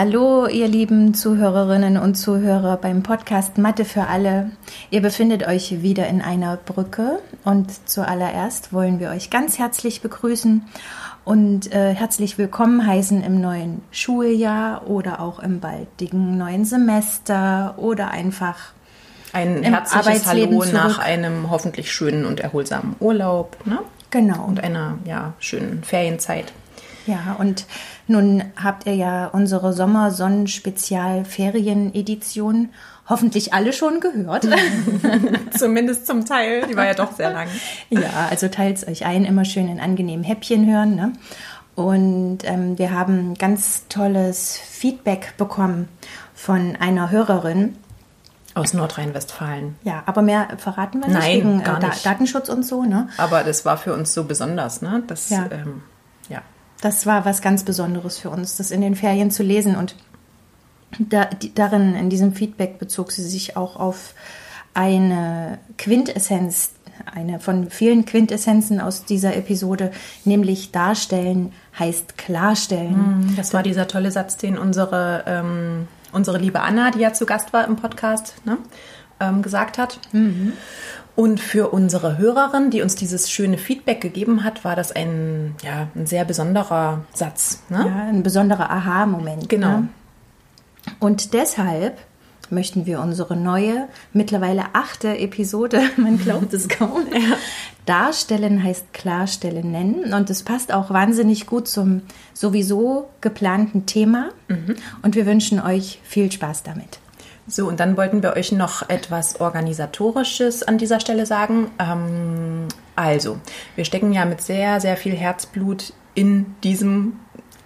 Hallo, ihr lieben Zuhörerinnen und Zuhörer beim Podcast Mathe für alle. Ihr befindet euch wieder in einer Brücke und zuallererst wollen wir euch ganz herzlich begrüßen und äh, herzlich willkommen heißen im neuen Schuljahr oder auch im baldigen neuen Semester oder einfach ein herzliches Hallo zurück. nach einem hoffentlich schönen und erholsamen Urlaub. Ne? Genau. Und einer ja, schönen Ferienzeit. Ja, und nun habt ihr ja unsere Sommersonnen-Spezial-Ferien-Edition hoffentlich alle schon gehört. Zumindest zum Teil. Die war ja doch sehr lang. Ja, also teilt euch ein, immer schön in angenehmen Häppchen hören. Ne? Und ähm, wir haben ganz tolles Feedback bekommen von einer Hörerin. Aus Nordrhein-Westfalen. Ja, aber mehr verraten wir nicht Nein, wegen gar nicht. Datenschutz und so, ne? Aber das war für uns so besonders, ne? Das, ja. Ähm, das war was ganz Besonderes für uns, das in den Ferien zu lesen. Und da, die, darin, in diesem Feedback bezog sie sich auch auf eine Quintessenz, eine von vielen Quintessenzen aus dieser Episode, nämlich darstellen heißt klarstellen. Hm, das war dieser tolle Satz, den unsere, ähm, unsere liebe Anna, die ja zu Gast war im Podcast, ne, ähm, gesagt hat. Mhm. Und für unsere Hörerin, die uns dieses schöne Feedback gegeben hat, war das ein, ja, ein sehr besonderer Satz. Ne? Ja, ein besonderer Aha-Moment. Genau. Ne? Und deshalb möchten wir unsere neue, mittlerweile achte Episode, man glaubt es kaum, ja. darstellen heißt klarstellen nennen. Und es passt auch wahnsinnig gut zum sowieso geplanten Thema. Mhm. Und wir wünschen euch viel Spaß damit. So, und dann wollten wir euch noch etwas Organisatorisches an dieser Stelle sagen. Ähm, also, wir stecken ja mit sehr, sehr viel Herzblut in diesem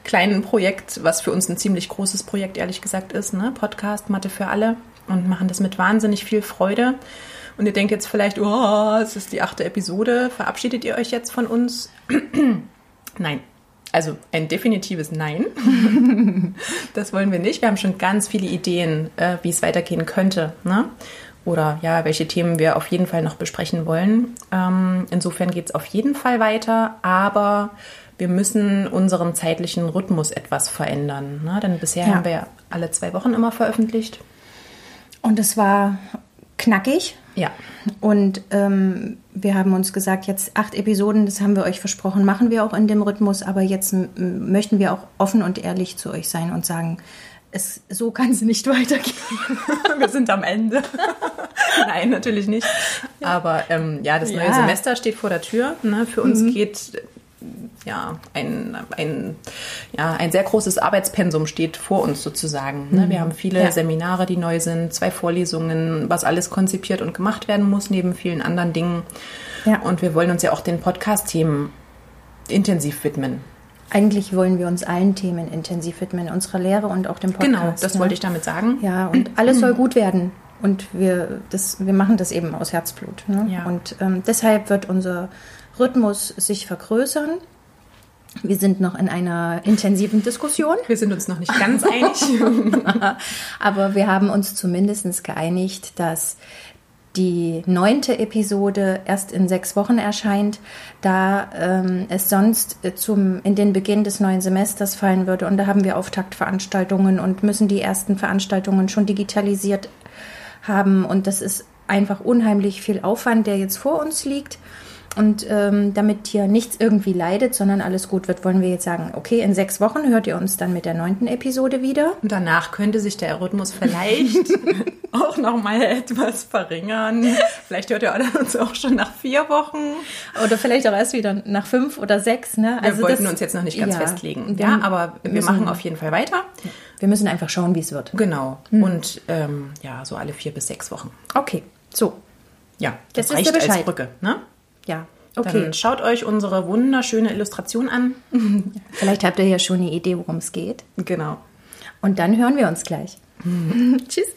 kleinen Projekt, was für uns ein ziemlich großes Projekt, ehrlich gesagt, ist, ne? Podcast Mathe für alle und machen das mit wahnsinnig viel Freude. Und ihr denkt jetzt vielleicht, oh, es ist die achte Episode, verabschiedet ihr euch jetzt von uns? Nein, also ein definitives Nein. das wollen wir nicht. Wir haben schon ganz viele Ideen, äh, wie es weitergehen könnte. Ne? Oder ja, welche Themen wir auf jeden Fall noch besprechen wollen. Ähm, insofern geht es auf jeden Fall weiter, aber wir müssen unseren zeitlichen Rhythmus etwas verändern. Ne? Denn bisher ja. haben wir alle zwei Wochen immer veröffentlicht. Und es war knackig. Ja. Und ähm, wir haben uns gesagt, jetzt acht Episoden, das haben wir euch versprochen, machen wir auch in dem Rhythmus, aber jetzt möchten wir auch offen und ehrlich zu euch sein und sagen, es, so kann es nicht weitergehen. wir sind am Ende. Nein, natürlich nicht. Aber ähm, ja, das neue ja. Semester steht vor der Tür. Ne? Für uns mhm. geht ja, ein, ein, ja, ein sehr großes Arbeitspensum steht vor uns sozusagen. Ne? Wir haben viele ja. Seminare, die neu sind, zwei Vorlesungen, was alles konzipiert und gemacht werden muss, neben vielen anderen Dingen. Ja. Und wir wollen uns ja auch den Podcast-Themen intensiv widmen. Eigentlich wollen wir uns allen Themen intensiv widmen, unserer Lehre und auch dem Podcast. Genau, das ne? wollte ich damit sagen. Ja, und alles soll gut werden. Und wir, das, wir machen das eben aus Herzblut. Ne? Ja. Und ähm, deshalb wird unser Rhythmus sich vergrößern. Wir sind noch in einer intensiven Diskussion. Wir sind uns noch nicht ganz einig. Aber wir haben uns zumindest geeinigt, dass die neunte Episode erst in sechs Wochen erscheint, da ähm, es sonst zum, in den Beginn des neuen Semesters fallen würde. Und da haben wir Auftaktveranstaltungen und müssen die ersten Veranstaltungen schon digitalisiert haben. Und das ist einfach unheimlich viel Aufwand, der jetzt vor uns liegt. Und ähm, damit hier nichts irgendwie leidet, sondern alles gut wird, wollen wir jetzt sagen, okay, in sechs Wochen hört ihr uns dann mit der neunten Episode wieder. Und danach könnte sich der Rhythmus vielleicht auch nochmal etwas verringern. Vielleicht hört ihr uns auch schon nach vier Wochen. Oder vielleicht auch erst wieder nach fünf oder sechs. Ne? Also wir wollten das, uns jetzt noch nicht ganz ja, festlegen. Ja, aber wir müssen, machen auf jeden Fall weiter. Wir müssen einfach schauen, wie es wird. Genau. Hm. Und ähm, ja, so alle vier bis sechs Wochen. Okay, so. Ja, das, das reicht als Brücke. Ne? Ja, okay. Dann schaut euch unsere wunderschöne Illustration an. Vielleicht habt ihr ja schon eine Idee, worum es geht. Genau. Und dann hören wir uns gleich. Tschüss.